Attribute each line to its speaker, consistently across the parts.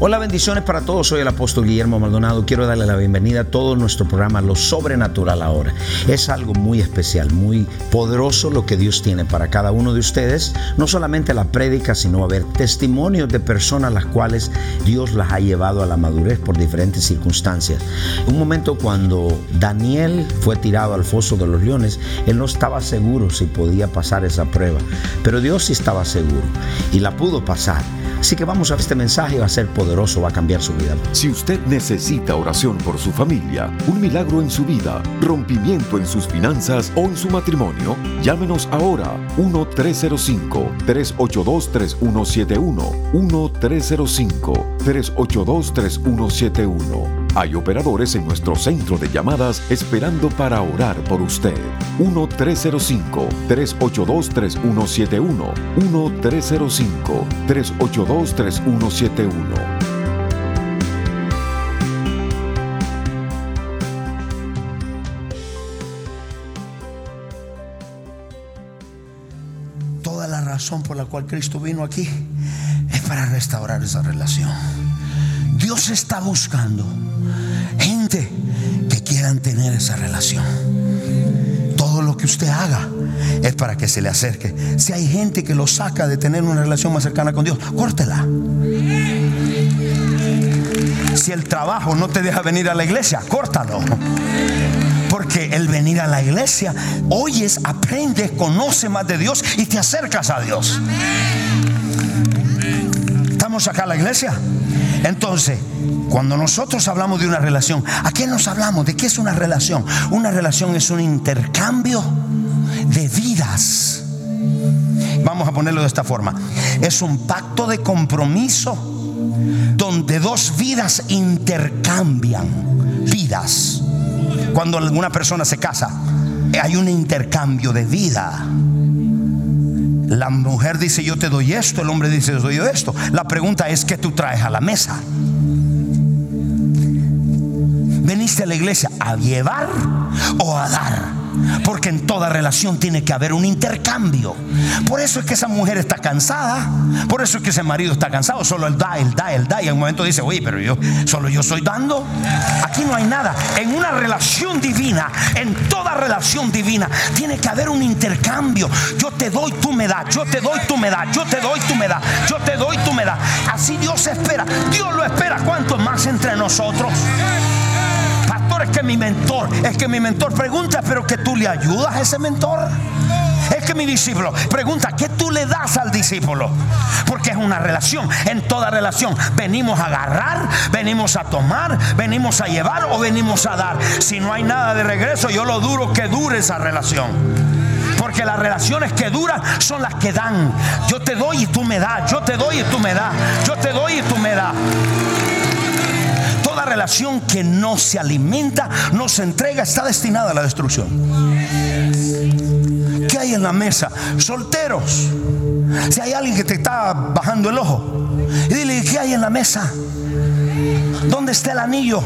Speaker 1: Hola, bendiciones para todos. Soy el apóstol Guillermo Maldonado. Quiero darle la bienvenida a todo nuestro programa Lo Sobrenatural ahora. Es algo muy especial, muy poderoso lo que Dios tiene para cada uno de ustedes. No solamente la prédica, sino a ver testimonios de personas las cuales Dios las ha llevado a la madurez por diferentes circunstancias. Un momento cuando Daniel fue tirado al foso de los leones, él no estaba seguro si podía pasar esa prueba, pero Dios sí estaba seguro y la pudo pasar. Así que vamos a este mensaje, va a ser poderoso, va a cambiar su vida.
Speaker 2: Si usted necesita oración por su familia, un milagro en su vida, rompimiento en sus finanzas o en su matrimonio, llámenos ahora 1-305-382-3171. 1-305-382-3171. Hay operadores en nuestro centro de llamadas esperando para orar por usted. 1-305-382-3171. 1-305-382-3171.
Speaker 3: Toda la razón por la cual Cristo vino aquí es para restaurar esa relación. Dios está buscando gente que quieran tener esa relación. Todo lo que usted haga es para que se le acerque. Si hay gente que lo saca de tener una relación más cercana con Dios, córtela. Si el trabajo no te deja venir a la iglesia, córtalo. Porque el venir a la iglesia, oyes, aprendes, conoces más de Dios y te acercas a Dios. ¿Estamos acá en la iglesia? Entonces, cuando nosotros hablamos de una relación, ¿a qué nos hablamos? ¿De qué es una relación? Una relación es un intercambio de vidas. Vamos a ponerlo de esta forma. Es un pacto de compromiso donde dos vidas intercambian vidas. Cuando alguna persona se casa, hay un intercambio de vida. La mujer dice yo te doy esto, el hombre dice yo doy esto. La pregunta es ¿qué tú traes a la mesa? ¿Veniste a la iglesia a llevar o a dar? Porque en toda relación tiene que haber un intercambio. Por eso es que esa mujer está cansada. Por eso es que ese marido está cansado. Solo él da, él da, él da. Y en un momento dice, oye, pero yo solo yo estoy dando. Aquí no hay nada. En una relación divina, en toda relación divina, tiene que haber un intercambio. Yo te doy, tú me das. Yo te doy, tú me das. Yo te doy, tú me das. Yo te doy, tú me das. Así Dios espera. Dios lo espera. ¿Cuánto más entre nosotros? Es que mi mentor, es que mi mentor pregunta, pero que tú le ayudas a ese mentor. Es que mi discípulo pregunta, ¿qué tú le das al discípulo? Porque es una relación. En toda relación venimos a agarrar, venimos a tomar, venimos a llevar o venimos a dar. Si no hay nada de regreso, yo lo duro que dure esa relación. Porque las relaciones que duran son las que dan. Yo te doy y tú me das. Yo te doy y tú me das. Yo te doy y tú me das relación que no se alimenta, no se entrega, está destinada a la destrucción. ¿Qué hay en la mesa? Solteros. Si hay alguien que te está bajando el ojo, y dile, ¿qué hay en la mesa? ¿Dónde está el anillo?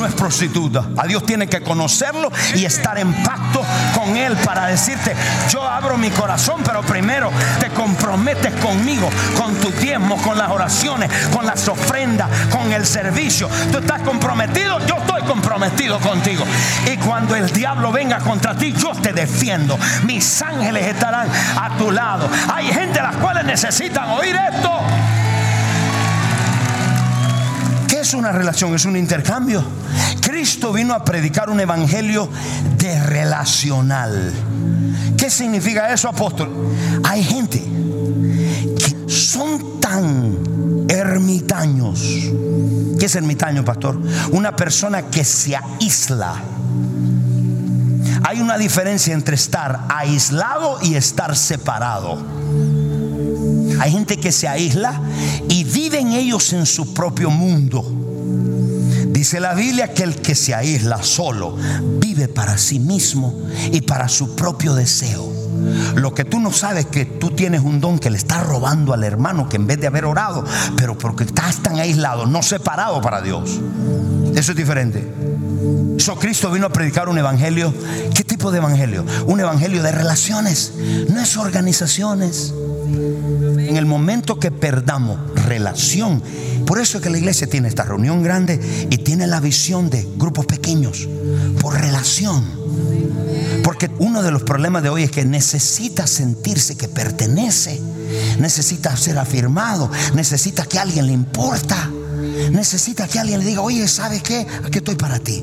Speaker 3: No es prostituta. A Dios tiene que conocerlo y estar en pacto con Él para decirte, yo abro mi corazón, pero primero te comprometes conmigo, con tu tiempo, con las oraciones, con las ofrendas, con el servicio. Tú estás comprometido, yo estoy comprometido contigo. Y cuando el diablo venga contra ti, yo te defiendo. Mis ángeles estarán a tu lado. Hay gente a las cuales necesitan oír esto es una relación? Es un intercambio. Cristo vino a predicar un evangelio de relacional. ¿Qué significa eso, apóstol? Hay gente que son tan ermitaños. ¿Qué es ermitaño, pastor? Una persona que se aísla. Hay una diferencia entre estar aislado y estar separado. Hay gente que se aísla y viven ellos en su propio mundo. Dice la Biblia que el que se aísla solo vive para sí mismo y para su propio deseo. Lo que tú no sabes que tú tienes un don que le está robando al hermano que en vez de haber orado, pero porque estás tan aislado, no separado para Dios. Eso es diferente. So, Cristo vino a predicar un evangelio. ¿Qué tipo de evangelio? Un evangelio de relaciones, no es organizaciones. En el momento que perdamos relación, por eso es que la iglesia tiene esta reunión grande y tiene la visión de grupos pequeños, por relación. Porque uno de los problemas de hoy es que necesita sentirse que pertenece, necesita ser afirmado, necesita que alguien le importa, necesita que alguien le diga, oye, ¿sabes qué? Aquí estoy para ti.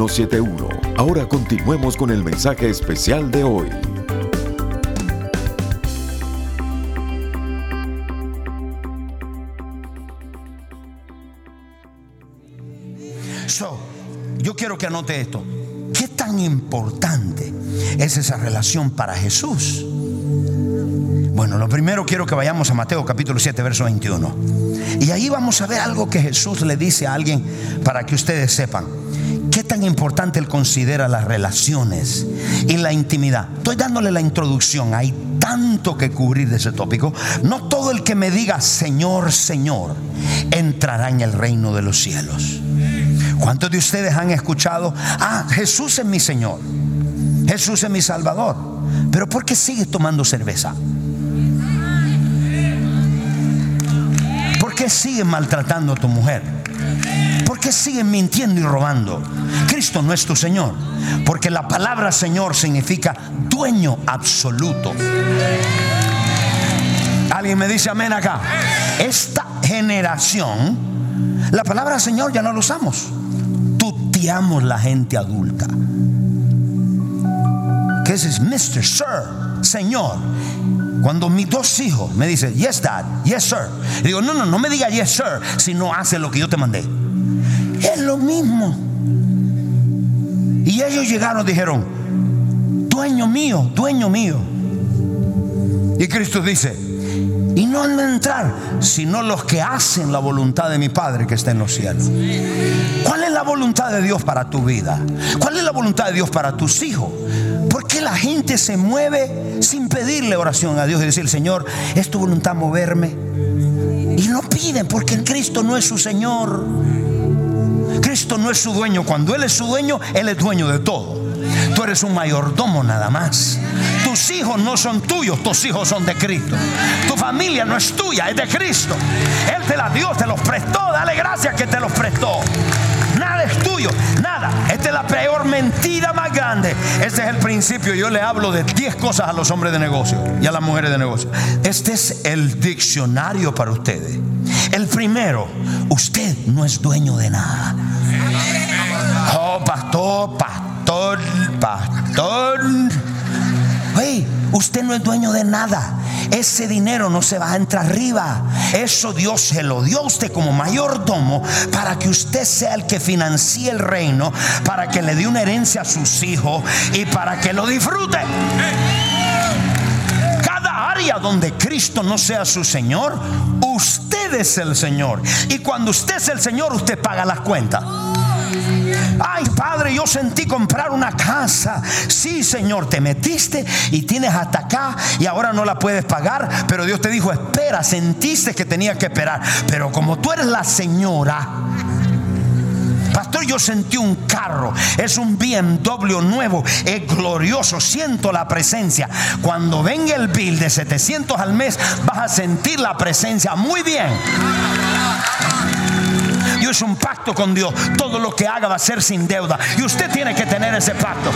Speaker 2: 1-305-382-3171. Ahora continuemos con el mensaje especial de hoy.
Speaker 3: So, yo quiero que anote esto. ¿Qué tan importante es esa relación para Jesús? Bueno, lo primero quiero que vayamos a Mateo capítulo 7, verso 21. Y ahí vamos a ver algo que Jesús le dice a alguien para que ustedes sepan. ¿Qué tan importante él considera las relaciones y la intimidad? Estoy dándole la introducción. Hay tanto que cubrir de ese tópico. No todo el que me diga Señor, Señor, entrará en el reino de los cielos. ¿Cuántos de ustedes han escuchado, ah, Jesús es mi Señor, Jesús es mi Salvador? Pero ¿por qué sigues tomando cerveza? ¿Por qué sigues maltratando a tu mujer? ¿Por qué sigues mintiendo y robando? Cristo no es tu Señor, porque la palabra Señor significa dueño absoluto. Alguien me dice amén acá. Esta generación, la palabra Señor ya no la usamos. Tuteamos la gente adulta. ¿Qué es? Mr. Sir, Señor. Cuando mis dos hijos me dicen, yes, dad, yes, sir. Y digo, no, no, no me diga yes, sir, si no hace lo que yo te mandé. Es lo mismo. Y ellos llegaron y dijeron, dueño mío, dueño mío. Y Cristo dice, y no han de entrar, sino los que hacen la voluntad de mi Padre que está en los cielos. ¿Cuál es la voluntad de Dios para tu vida? ¿Cuál es la voluntad de Dios para tus hijos? ¿Por qué la gente se mueve sin pedirle oración a Dios y decir, Señor, es tu voluntad moverme? Y no piden porque Cristo no es su Señor. Cristo no es su dueño. Cuando Él es su dueño, Él es dueño de todo. Tú eres un mayordomo nada más. Tus hijos no son tuyos, tus hijos son de Cristo. Tu familia no es tuya, es de Cristo. Él te la dio, te los prestó. Dale gracias que te los prestó. Es tuyo, nada. Esta es la peor mentira más grande. Este es el principio. Yo le hablo de 10 cosas a los hombres de negocio y a las mujeres de negocio. Este es el diccionario para ustedes. El primero, usted no es dueño de nada. Oh, pastor, pastor, pastor. Hey, usted no es dueño de nada. Ese dinero no se va a entrar arriba. Eso Dios se lo dio a usted como mayordomo para que usted sea el que financie el reino, para que le dé una herencia a sus hijos y para que lo disfrute. Cada área donde Cristo no sea su Señor, usted es el Señor. Y cuando usted es el Señor, usted paga las cuentas. Ay, Padre, yo sentí comprar una casa. Sí, Señor, te metiste y tienes hasta acá y ahora no la puedes pagar. Pero Dios te dijo, espera, sentiste que tenía que esperar. Pero como tú eres la señora, Pastor, yo sentí un carro. Es un BMW nuevo. Es glorioso. Siento la presencia. Cuando venga el bill de 700 al mes, vas a sentir la presencia. Muy bien. Es un pacto con Dios. Todo lo que haga va a ser sin deuda. Y usted tiene que tener ese pacto.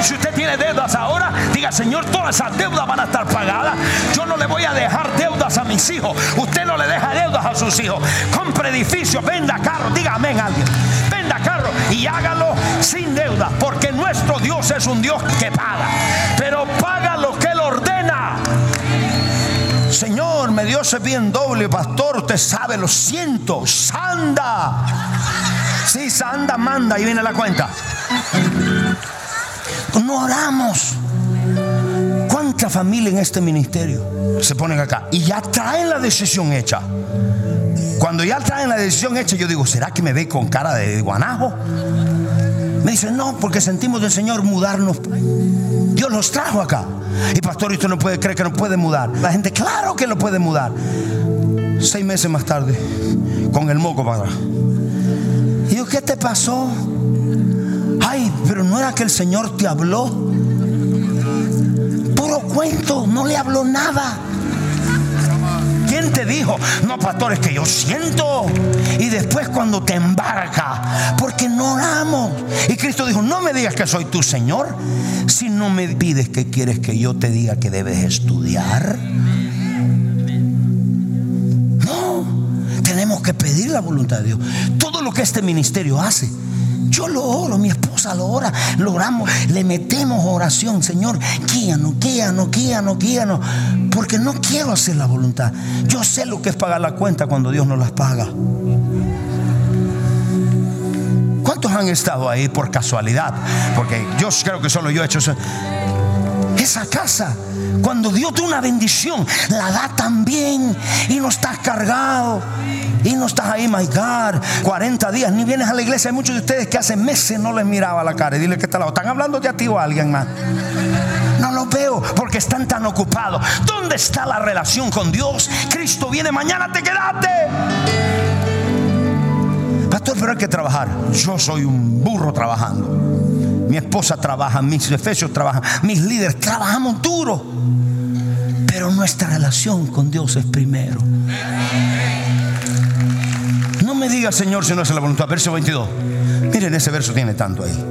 Speaker 3: Si usted tiene deudas ahora, diga, Señor, todas esas deudas van a estar pagadas. Yo no le voy a dejar deudas a mis hijos. Usted no le deja deudas a sus hijos. Compre edificios, venda carro, diga amén alguien. Venda carro y hágalo sin deuda, porque nuestro Dios es un Dios que paga, pero paga Señor, me dio ese bien doble, pastor. Usted sabe, lo siento. Sanda. Sí, Sanda manda. Ahí viene la cuenta. No oramos. ¿Cuánta familia en este ministerio se ponen acá y ya traen la decisión hecha? Cuando ya traen la decisión hecha, yo digo, ¿será que me ve con cara de guanajo? Me dicen, no, porque sentimos del Señor mudarnos. Dios los trajo acá. Y pastor, usted no puede creer que no puede mudar. La gente, claro que lo puede mudar. Seis meses más tarde, con el moco para atrás. Y yo, ¿qué te pasó? Ay, pero no era que el Señor te habló. Puro cuento, no le habló nada. ¿Quién te dijo? No, pastor, es que yo siento. Y después cuando te embarca, porque no oramos. Y Cristo dijo, no me digas que soy tu Señor, si no me pides que quieres que yo te diga que debes estudiar. No, tenemos que pedir la voluntad de Dios. Todo lo que este ministerio hace yo lo oro, mi esposa lo ora, lo oramos, le metemos oración, Señor, guíanos, guíanos, guíanos, guíanos, porque no quiero hacer la voluntad. Yo sé lo que es pagar la cuenta cuando Dios no las paga. ¿Cuántos han estado ahí por casualidad? Porque yo creo que solo yo he hecho eso. Esa casa, cuando Dios da una bendición, la da también y no estás cargado. Y no estás ahí, my God, 40 días, ni vienes a la iglesia. Hay muchos de ustedes que hace meses no les miraba la cara. Y dile que está lado. ¿Están hablando de a ti o a alguien más? No lo veo porque están tan ocupados. ¿Dónde está la relación con Dios? Cristo viene mañana, te quedaste. Pastor, pero hay que trabajar. Yo soy un burro trabajando. Mi esposa trabaja, mis efesios trabajan, mis líderes trabajamos duro. Pero nuestra relación con Dios es primero Señor, si no es la voluntad. Verso 22. Miren, ese verso tiene tanto ahí.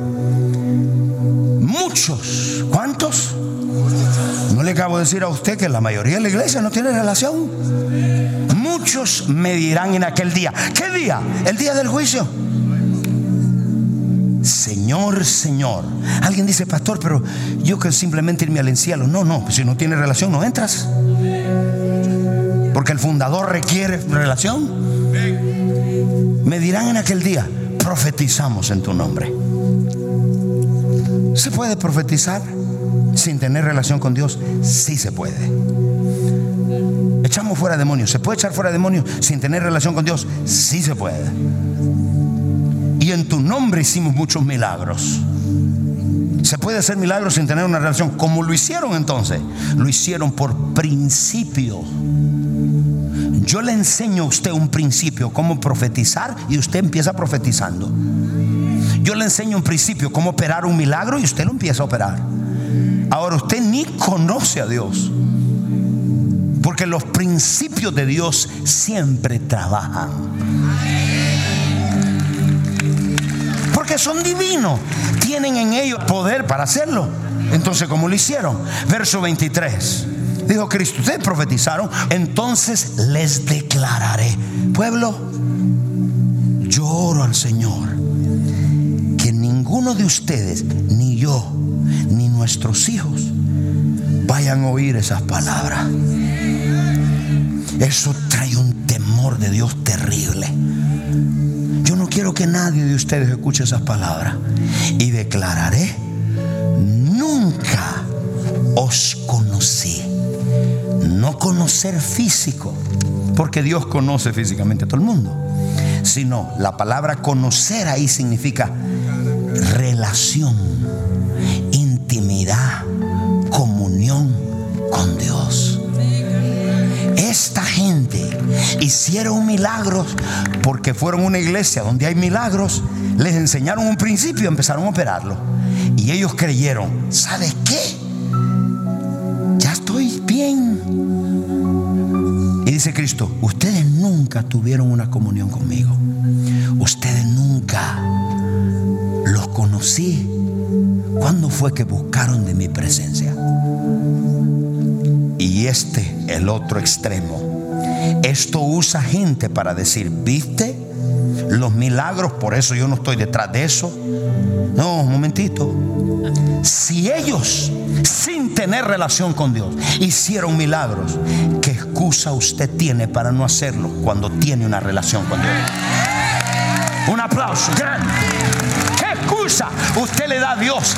Speaker 3: Muchos. ¿Cuántos? No le acabo de decir a usted que la mayoría de la iglesia no tiene relación. Muchos me dirán en aquel día. ¿Qué día? El día del juicio. Señor, Señor. Alguien dice, pastor, pero yo que simplemente irme al cielo. No, no, si no tiene relación no entras. Porque el fundador requiere relación. Me dirán en aquel día, profetizamos en tu nombre. ¿Se puede profetizar sin tener relación con Dios? Sí se puede. Echamos fuera demonios. ¿Se puede echar fuera demonios sin tener relación con Dios? Sí se puede. Y en tu nombre hicimos muchos milagros. Se puede hacer milagros sin tener una relación. como lo hicieron entonces? Lo hicieron por principio. Yo le enseño a usted un principio, cómo profetizar, y usted empieza profetizando. Yo le enseño un principio, cómo operar un milagro, y usted lo empieza a operar. Ahora usted ni conoce a Dios. Porque los principios de Dios siempre trabajan. Porque son divinos. Tienen en ellos poder para hacerlo. Entonces, ¿cómo lo hicieron? Verso 23 dijo Cristo, ustedes profetizaron, entonces les declararé, pueblo, lloro al Señor, que ninguno de ustedes, ni yo, ni nuestros hijos, vayan a oír esas palabras. Eso trae un temor de Dios terrible. Yo no quiero que nadie de ustedes escuche esas palabras. Y declararé, nunca os conocí no conocer físico, porque Dios conoce físicamente a todo el mundo, sino la palabra conocer ahí significa relación, intimidad, comunión con Dios. Esta gente hicieron milagros porque fueron una iglesia donde hay milagros, les enseñaron un principio, empezaron a operarlo. Y ellos creyeron, ¿sabes dice Cristo, ustedes nunca tuvieron una comunión conmigo. Ustedes nunca los conocí. ¿Cuándo fue que buscaron de mi presencia? Y este, el otro extremo, Esto usa gente para decir, ¿viste? Los milagros, por eso yo no estoy detrás de eso. No, un momentito. Si ellos, sin tener relación con Dios, hicieron milagros, ¿qué excusa usted tiene para no hacerlo cuando tiene una relación con Dios? Un aplauso grande. ¿Qué excusa usted le da a Dios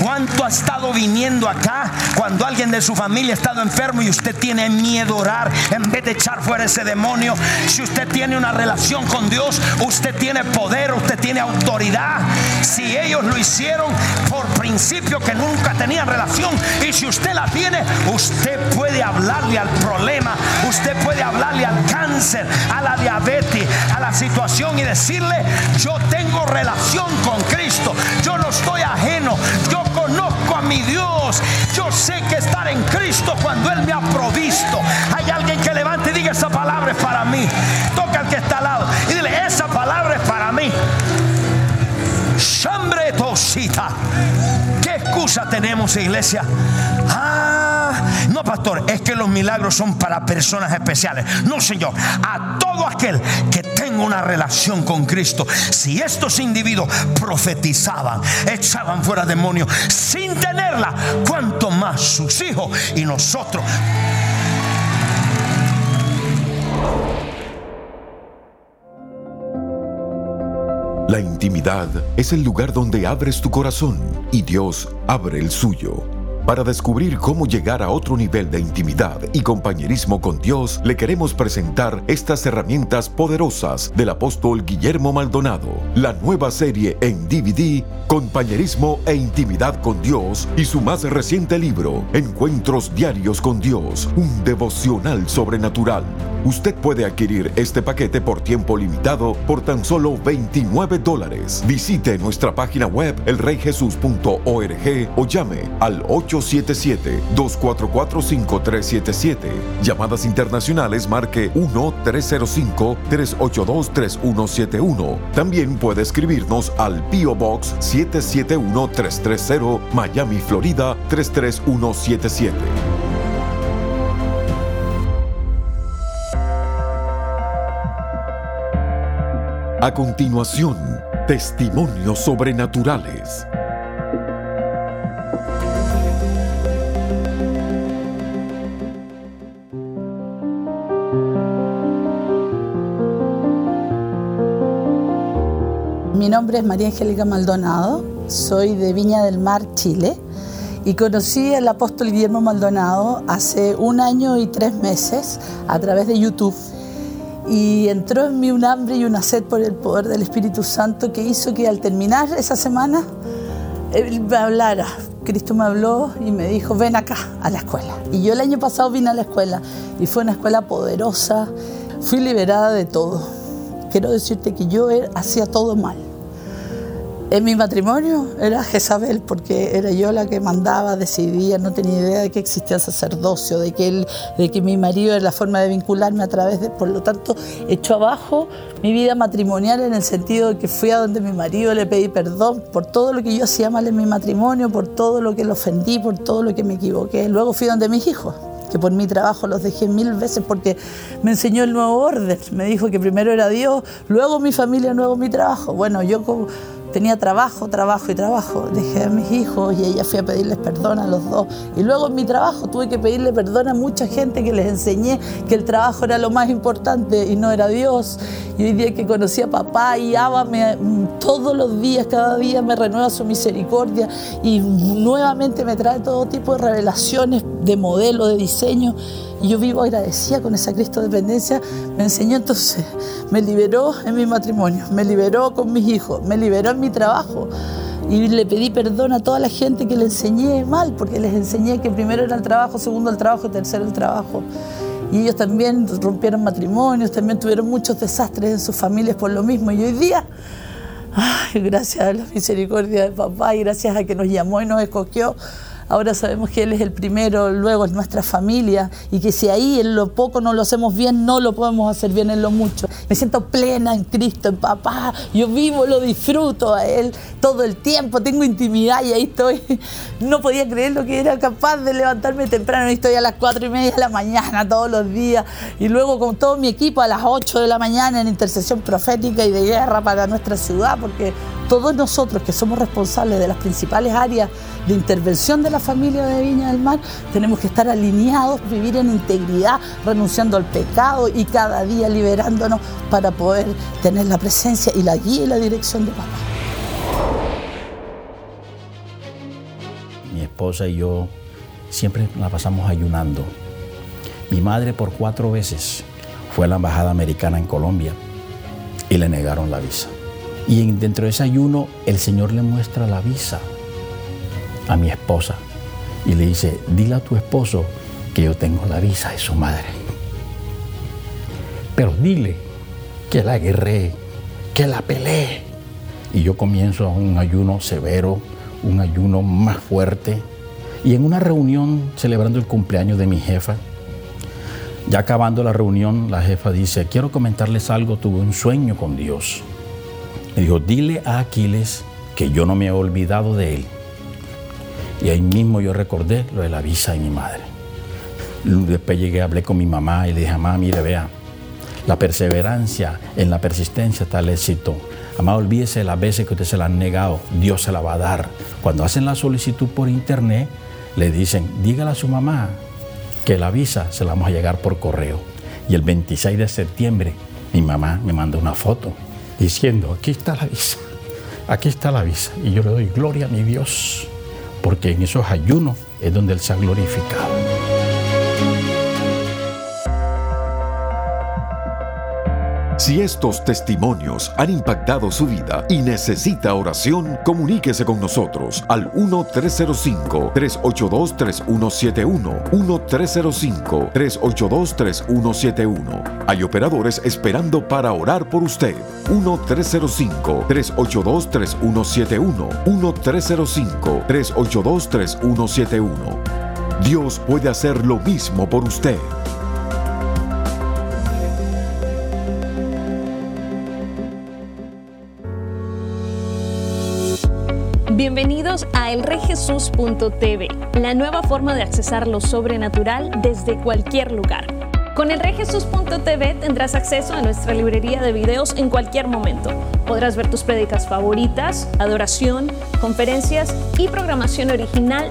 Speaker 3: ¿Cuánto ha estado viniendo acá cuando alguien de su familia ha estado enfermo y usted tiene miedo a orar en vez de echar fuera ese demonio? Si usted tiene una relación con Dios, usted tiene poder, usted tiene autoridad. Si ellos lo hicieron por principio que nunca tenían relación y si usted la tiene, usted puede hablarle al problema, usted puede hablarle al cáncer, a la diabetes, a la situación y decirle, yo tengo relación con Cristo, yo no estoy ajeno, yo conozco a mi Dios. Yo sé que estar en Cristo cuando Él me ha provisto. Hay alguien que levante y diga esa palabra para mí. ¿Qué excusa tenemos, iglesia? Ah, no, pastor, es que los milagros son para personas especiales. No, Señor, a todo aquel que tenga una relación con Cristo. Si estos individuos profetizaban, echaban fuera demonios sin tenerla, cuanto más sus hijos y nosotros.
Speaker 2: La intimidad es el lugar donde abres tu corazón y Dios abre el suyo. Para descubrir cómo llegar a otro nivel de intimidad y compañerismo con Dios, le queremos presentar estas herramientas poderosas del apóstol Guillermo Maldonado, la nueva serie en DVD, Compañerismo e Intimidad con Dios, y su más reciente libro, Encuentros Diarios con Dios, un devocional sobrenatural. Usted puede adquirir este paquete por tiempo limitado por tan solo 29 dólares. Visite nuestra página web elreyjesus.org o llame al 877-244-5377. Llamadas internacionales marque 1-305-382-3171. También puede escribirnos al P.O. Box 771-330 Miami, Florida 33177. A continuación, testimonios sobrenaturales.
Speaker 4: Mi nombre es María Angélica Maldonado, soy de Viña del Mar, Chile, y conocí al apóstol Guillermo Maldonado hace un año y tres meses a través de YouTube. Y entró en mí un hambre y una sed por el poder del Espíritu Santo que hizo que al terminar esa semana él me hablara. Cristo me habló y me dijo, ven acá a la escuela. Y yo el año pasado vine a la escuela y fue una escuela poderosa. Fui liberada de todo. Quiero decirte que yo hacía todo mal. En mi matrimonio era Jezabel, porque era yo la que mandaba, decidía, no tenía idea de que existía sacerdocio, de que, él, de que mi marido era la forma de vincularme a través de, por lo tanto, echó abajo mi vida matrimonial en el sentido de que fui a donde mi marido le pedí perdón por todo lo que yo hacía mal en mi matrimonio, por todo lo que lo ofendí, por todo lo que me equivoqué. Luego fui donde mis hijos que por mi trabajo los dejé mil veces porque me enseñó el nuevo orden. Me dijo que primero era Dios, luego mi familia, luego mi trabajo. Bueno, yo como tenía trabajo, trabajo y trabajo. Dejé a mis hijos y ella fui a pedirles perdón a los dos. Y luego en mi trabajo tuve que pedirle perdón a mucha gente que les enseñé que el trabajo era lo más importante y no era Dios. Y hoy día que conocí a papá y Abba me, todos los días, cada día me renueva su misericordia y nuevamente me trae todo tipo de revelaciones de modelo, de diseño. Y yo vivo agradecida con esa Cristo dependencia. Me enseñó entonces, me liberó en mi matrimonio, me liberó con mis hijos, me liberó en mi trabajo. Y le pedí perdón a toda la gente que le enseñé mal, porque les enseñé que primero era el trabajo, segundo el trabajo y tercero el trabajo. Y ellos también rompieron matrimonios, también tuvieron muchos desastres en sus familias por lo mismo. Y hoy día, gracias a la misericordia de papá y gracias a que nos llamó y nos escogió, ahora sabemos que Él es el primero, luego es nuestra familia y que si ahí en lo poco no lo hacemos bien, no lo podemos hacer bien en lo mucho. Me siento plena en Cristo, en papá, yo vivo, lo disfruto a Él todo el tiempo, tengo intimidad y ahí estoy. No podía creer lo que era capaz de levantarme temprano y estoy a las cuatro y media de la mañana todos los días y luego con todo mi equipo a las 8 de la mañana en intercesión profética y de guerra para nuestra ciudad, porque todos nosotros que somos responsables de las principales áreas de intervención de la familia de Viña del Mar, tenemos que estar alineados, vivir en integridad, renunciando al pecado y cada día liberándonos para poder tener la presencia y la guía y la dirección de papá.
Speaker 5: Mi esposa y yo siempre la pasamos ayunando. Mi madre por cuatro veces fue a la embajada americana en Colombia y le negaron la visa. Y dentro de ese ayuno el Señor le muestra la visa a mi esposa y le dice, dile a tu esposo que yo tengo la visa de su madre. Pero dile que la guerré, que la peleé. Y yo comienzo un ayuno severo, un ayuno más fuerte. Y en una reunión celebrando el cumpleaños de mi jefa, ya acabando la reunión, la jefa dice, quiero comentarles algo, tuve un sueño con Dios. Me dijo, dile a Aquiles que yo no me he olvidado de él. Y ahí mismo yo recordé lo de la visa de mi madre. Después llegué, hablé con mi mamá y le dije, mamá, mire, vea, la perseverancia en la persistencia está el éxito. Mamá, olvídese de las veces que usted se la han negado, Dios se la va a dar. Cuando hacen la solicitud por internet, le dicen, dígale a su mamá que la visa se la vamos a llegar por correo. Y el 26 de septiembre, mi mamá me manda una foto diciendo, aquí está la visa, aquí está la visa. Y yo le doy gloria a mi Dios, porque en esos ayunos es donde Él se ha glorificado.
Speaker 2: Si estos testimonios han impactado su vida y necesita oración, comuníquese con nosotros al 1-305-382-3171. 1-305-382-3171. Hay operadores esperando para orar por usted. 1-305-382-3171. 1-305-382-3171. Dios puede hacer lo mismo por usted.
Speaker 6: Bienvenidos a elreyjesus.tv, la nueva forma de accesar lo sobrenatural desde cualquier lugar. Con elreyjesus.tv tendrás acceso a nuestra librería de videos en cualquier momento. Podrás ver tus prédicas favoritas, adoración, conferencias y programación original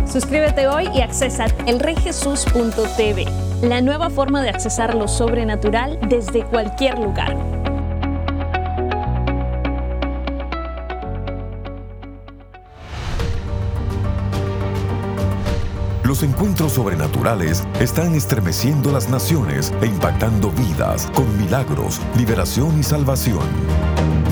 Speaker 6: Suscríbete hoy y accesa elreyjesus.tv, la nueva forma de accesar lo sobrenatural desde cualquier lugar.
Speaker 2: Los encuentros sobrenaturales están estremeciendo las naciones e impactando vidas con milagros, liberación y salvación.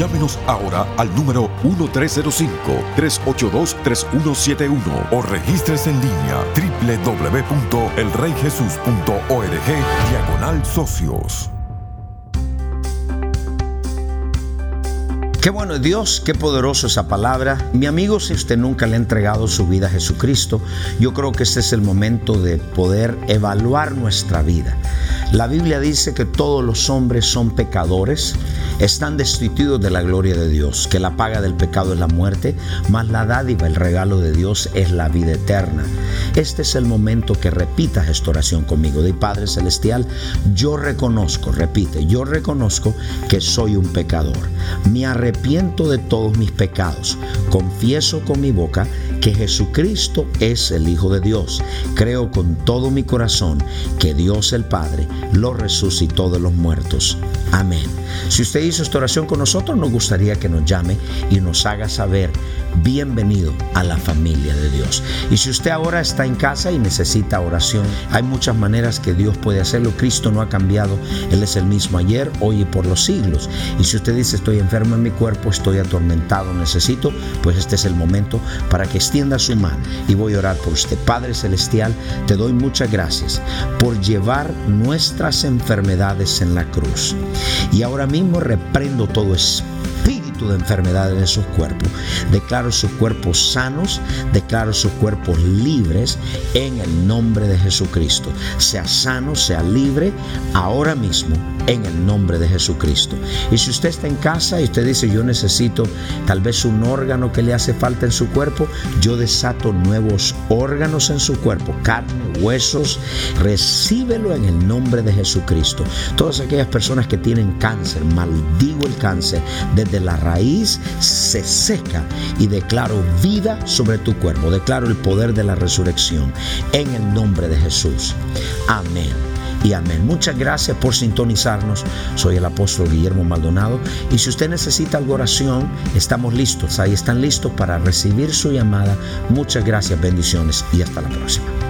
Speaker 2: Llámenos ahora al número 1305-382-3171 o regístrese en línea www.elreyjesus.org diagonal socios.
Speaker 1: Qué bueno Dios, qué poderoso esa palabra. Mi amigo, si usted nunca le ha entregado su vida a Jesucristo, yo creo que este es el momento de poder evaluar nuestra vida.
Speaker 3: La Biblia dice que todos los hombres son pecadores, están destituidos de la gloria de Dios, que la paga del pecado es la muerte, mas la dádiva, el regalo de Dios es la vida eterna. Este es el momento que repitas esta oración conmigo. De Padre Celestial, yo reconozco, repite, yo reconozco que soy un pecador. Me arrepiento de todos mis pecados. Confieso con mi boca que Jesucristo es el Hijo de Dios. Creo con todo mi corazón que Dios el Padre lo resucitó de los muertos. Amén. Si usted hizo esta oración con nosotros, nos gustaría que nos llame y nos haga saber, bienvenido a la familia de Dios. Y si usted ahora está en casa y necesita oración, hay muchas maneras que Dios puede hacerlo. Cristo no ha cambiado, Él es el mismo ayer, hoy y por los siglos. Y si usted dice, estoy enfermo en mi cuerpo, estoy atormentado, necesito, pues este es el momento para que su mano y voy a orar por usted. Padre Celestial, te doy muchas gracias por llevar nuestras enfermedades en la cruz. Y ahora mismo reprendo todo espíritu de enfermedad en esos cuerpos. Declaro sus cuerpos sanos, declaro sus cuerpos libres en el nombre de Jesucristo. Sea sano, sea libre ahora mismo en el nombre de Jesucristo. Y si usted está en casa y usted dice, yo necesito tal vez un órgano que le hace falta en su cuerpo, yo desato nuevos órganos en su cuerpo, carne, huesos, recíbelo en el nombre de Jesucristo. Todas aquellas personas que tienen cáncer, maldigo el cáncer, desde la raíz se seca y declaro vida sobre tu cuerpo, declaro el poder de la resurrección en el nombre de Jesús. Amén y amén. Muchas gracias por sintonizarnos. Soy el apóstol Guillermo Maldonado y si usted necesita algo oración, estamos listos. Ahí están listos para recibir su llamada. Muchas gracias, bendiciones y hasta la próxima.